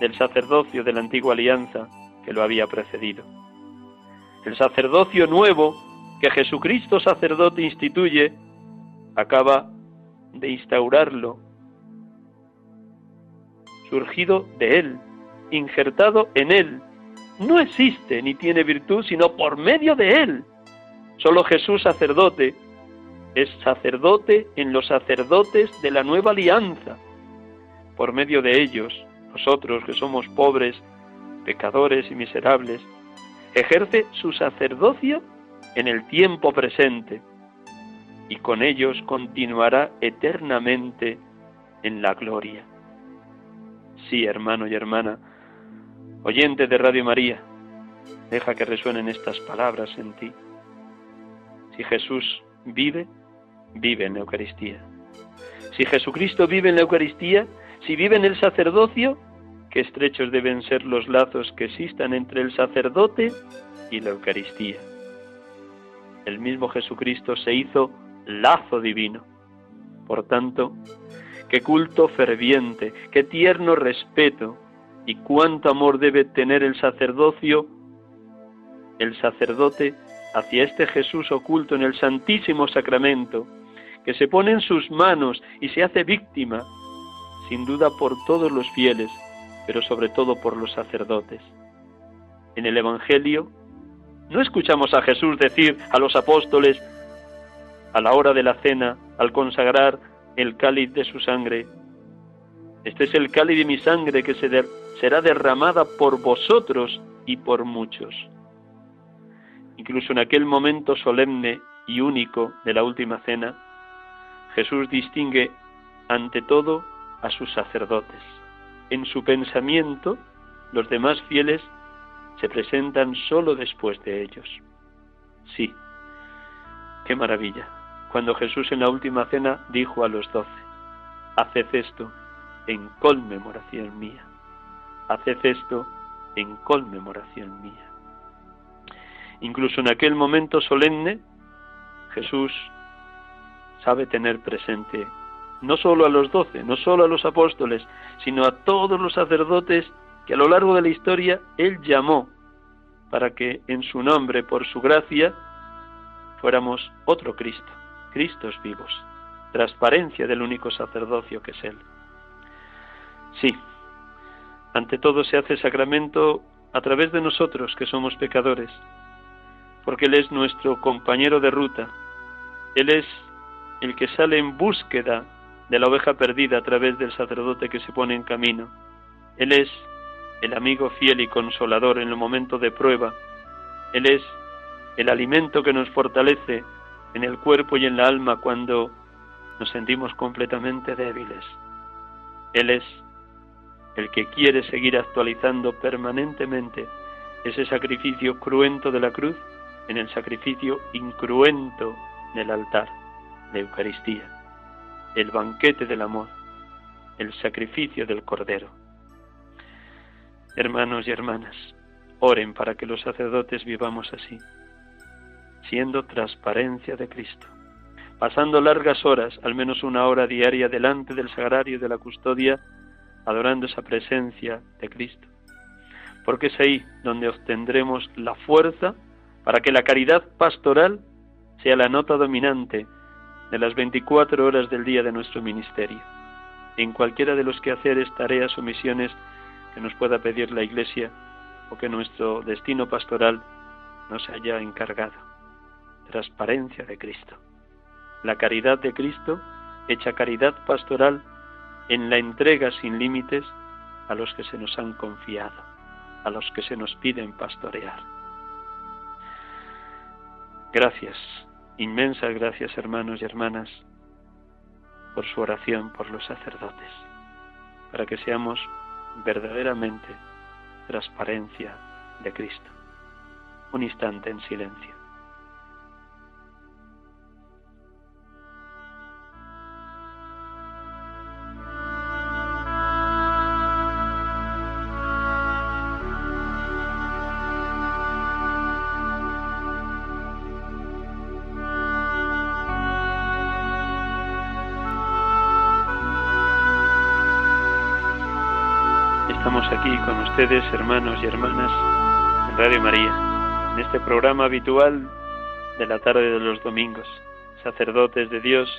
del sacerdocio de la antigua alianza que lo había precedido. El sacerdocio nuevo que Jesucristo sacerdote instituye acaba de instaurarlo, surgido de él, injertado en Él. No existe ni tiene virtud sino por medio de Él. Solo Jesús sacerdote es sacerdote en los sacerdotes de la nueva alianza. Por medio de ellos, nosotros que somos pobres, pecadores y miserables, ejerce su sacerdocio en el tiempo presente y con ellos continuará eternamente en la gloria. Sí, hermano y hermana, Oyente de Radio María, deja que resuenen estas palabras en ti. Si Jesús vive, vive en la Eucaristía. Si Jesucristo vive en la Eucaristía, si vive en el sacerdocio, qué estrechos deben ser los lazos que existan entre el sacerdote y la Eucaristía. El mismo Jesucristo se hizo lazo divino. Por tanto, qué culto ferviente, qué tierno respeto, y cuánto amor debe tener el sacerdocio, el sacerdote, hacia este Jesús oculto en el Santísimo Sacramento, que se pone en sus manos y se hace víctima, sin duda por todos los fieles, pero sobre todo por los sacerdotes. En el Evangelio no escuchamos a Jesús decir a los apóstoles, a la hora de la cena, al consagrar el cáliz de su sangre, este es el cáliz de mi sangre que será derramada por vosotros y por muchos. Incluso en aquel momento solemne y único de la última cena, Jesús distingue ante todo a sus sacerdotes. En su pensamiento, los demás fieles se presentan solo después de ellos. Sí, qué maravilla. Cuando Jesús en la última cena dijo a los doce, haced esto en conmemoración mía. Haced esto en conmemoración mía. Incluso en aquel momento solemne, Jesús sabe tener presente no solo a los doce, no solo a los apóstoles, sino a todos los sacerdotes que a lo largo de la historia Él llamó para que en su nombre, por su gracia, fuéramos otro Cristo, Cristos vivos, transparencia del único sacerdocio que es Él. Sí, ante todo se hace sacramento a través de nosotros que somos pecadores, porque Él es nuestro compañero de ruta, Él es el que sale en búsqueda de la oveja perdida a través del sacerdote que se pone en camino. Él es el amigo fiel y consolador en el momento de prueba. Él es el alimento que nos fortalece en el cuerpo y en la alma cuando nos sentimos completamente débiles. Él es el que quiere seguir actualizando permanentemente ese sacrificio cruento de la cruz en el sacrificio incruento del altar, de Eucaristía, el banquete del amor, el sacrificio del Cordero. Hermanos y hermanas, oren para que los sacerdotes vivamos así, siendo transparencia de Cristo, pasando largas horas, al menos una hora diaria, delante del sagrario de la custodia, adorando esa presencia de Cristo. Porque es ahí donde obtendremos la fuerza para que la caridad pastoral sea la nota dominante de las 24 horas del día de nuestro ministerio, en cualquiera de los quehaceres, tareas o misiones que nos pueda pedir la Iglesia o que nuestro destino pastoral nos haya encargado. Transparencia de Cristo. La caridad de Cristo, hecha caridad pastoral en la entrega sin límites a los que se nos han confiado, a los que se nos piden pastorear. Gracias, inmensas gracias hermanos y hermanas, por su oración por los sacerdotes, para que seamos verdaderamente transparencia de Cristo. Un instante en silencio. Ustedes, hermanos y hermanas, en Radio María, en este programa habitual de la tarde de los domingos, sacerdotes de Dios,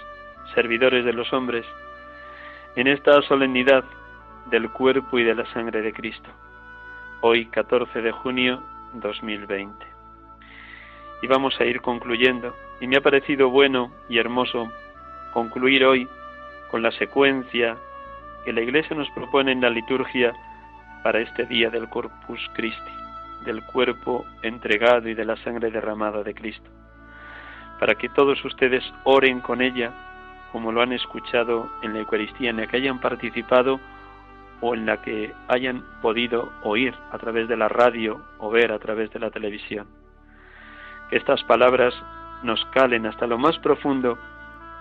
servidores de los hombres, en esta solemnidad del cuerpo y de la sangre de Cristo, hoy 14 de junio 2020. Y vamos a ir concluyendo, y me ha parecido bueno y hermoso concluir hoy con la secuencia que la Iglesia nos propone en la liturgia para este día del Corpus Christi, del cuerpo entregado y de la sangre derramada de Cristo, para que todos ustedes oren con ella como lo han escuchado en la Eucaristía, en la que hayan participado o en la que hayan podido oír a través de la radio o ver a través de la televisión. Que estas palabras nos calen hasta lo más profundo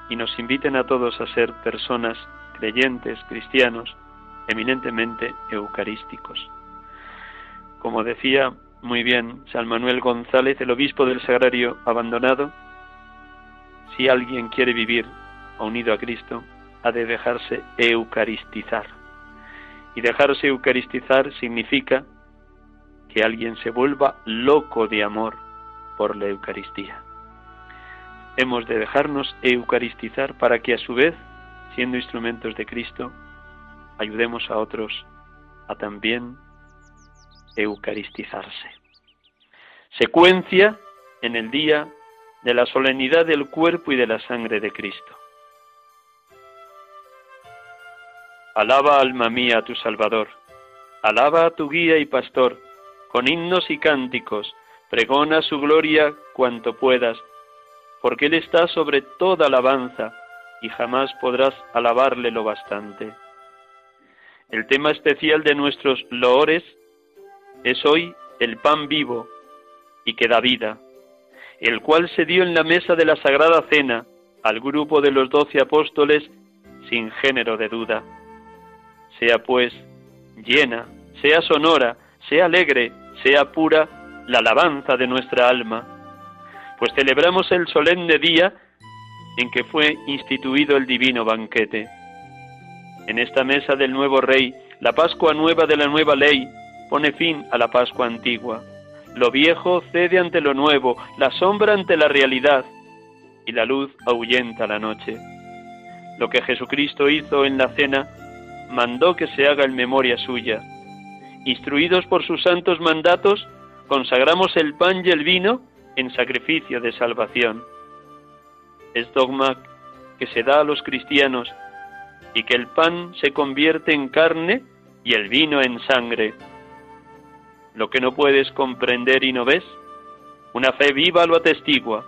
y nos inviten a todos a ser personas creyentes, cristianos, eminentemente eucarísticos. Como decía muy bien San Manuel González, el obispo del Sagrario abandonado, si alguien quiere vivir unido a Cristo, ha de dejarse eucaristizar. Y dejarse eucaristizar significa que alguien se vuelva loco de amor por la Eucaristía. Hemos de dejarnos eucaristizar para que a su vez, siendo instrumentos de Cristo, ayudemos a otros a también eucaristizarse. Secuencia en el día de la solemnidad del cuerpo y de la sangre de Cristo. Alaba alma mía a tu Salvador, alaba a tu guía y pastor, con himnos y cánticos, pregona su gloria cuanto puedas, porque Él está sobre toda alabanza y jamás podrás alabarle lo bastante. El tema especial de nuestros loores es hoy el pan vivo y que da vida, el cual se dio en la mesa de la Sagrada Cena al grupo de los doce apóstoles sin género de duda. Sea pues llena, sea sonora, sea alegre, sea pura la alabanza de nuestra alma, pues celebramos el solemne día en que fue instituido el divino banquete. En esta mesa del nuevo rey, la Pascua nueva de la nueva ley pone fin a la Pascua antigua. Lo viejo cede ante lo nuevo, la sombra ante la realidad, y la luz ahuyenta la noche. Lo que Jesucristo hizo en la cena, mandó que se haga en memoria suya. Instruidos por sus santos mandatos, consagramos el pan y el vino en sacrificio de salvación. Es dogma que se da a los cristianos y que el pan se convierte en carne y el vino en sangre. Lo que no puedes comprender y no ves, una fe viva lo atestigua,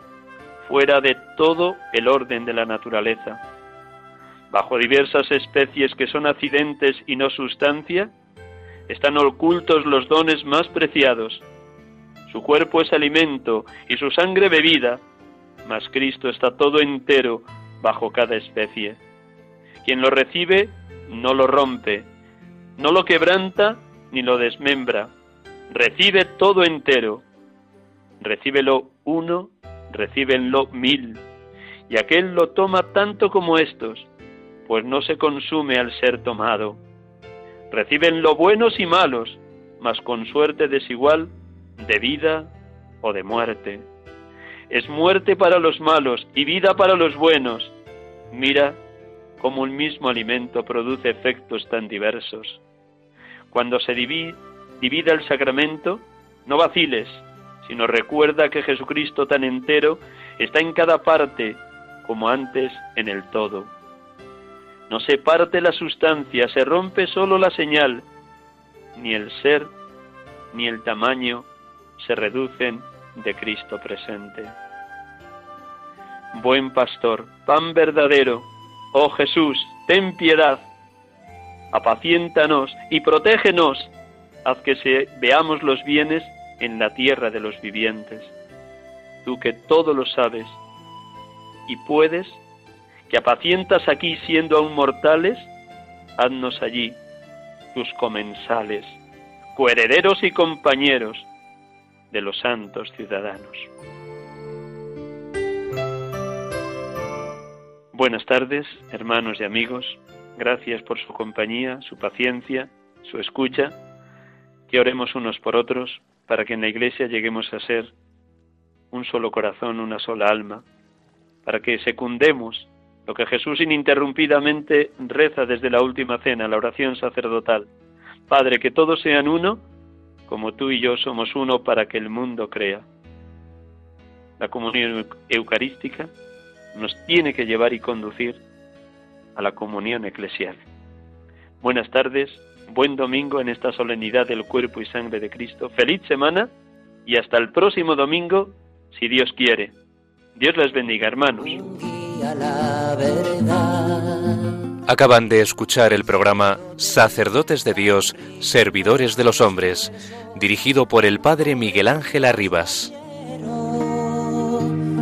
fuera de todo el orden de la naturaleza. Bajo diversas especies que son accidentes y no sustancia, están ocultos los dones más preciados. Su cuerpo es alimento y su sangre bebida, mas Cristo está todo entero bajo cada especie. Quien lo recibe no lo rompe, no lo quebranta ni lo desmembra, recibe todo entero. Recíbelo uno, recíbenlo mil, y aquel lo toma tanto como estos, pues no se consume al ser tomado. Reciben lo buenos y malos, mas con suerte desigual de vida o de muerte. Es muerte para los malos y vida para los buenos. Mira cómo un mismo alimento produce efectos tan diversos. Cuando se divide, divida el sacramento, no vaciles, sino recuerda que Jesucristo tan entero está en cada parte, como antes en el todo. No se parte la sustancia, se rompe solo la señal, ni el ser ni el tamaño se reducen de Cristo presente. Buen pastor, pan verdadero, oh Jesús, ten piedad, apaciéntanos y protégenos, haz que se, veamos los bienes en la tierra de los vivientes. Tú que todo lo sabes y puedes, que apacientas aquí siendo aún mortales, haznos allí tus comensales, coherederos y compañeros de los santos ciudadanos. Buenas tardes, hermanos y amigos. Gracias por su compañía, su paciencia, su escucha. Que oremos unos por otros para que en la Iglesia lleguemos a ser un solo corazón, una sola alma, para que secundemos lo que Jesús ininterrumpidamente reza desde la última cena, la oración sacerdotal. Padre, que todos sean uno, como tú y yo somos uno para que el mundo crea. La comunión eucarística nos tiene que llevar y conducir a la comunión eclesial. Buenas tardes, buen domingo en esta solemnidad del cuerpo y sangre de Cristo. Feliz semana y hasta el próximo domingo, si Dios quiere. Dios les bendiga, hermanos. Acaban de escuchar el programa Sacerdotes de Dios, Servidores de los Hombres, dirigido por el Padre Miguel Ángel Arribas.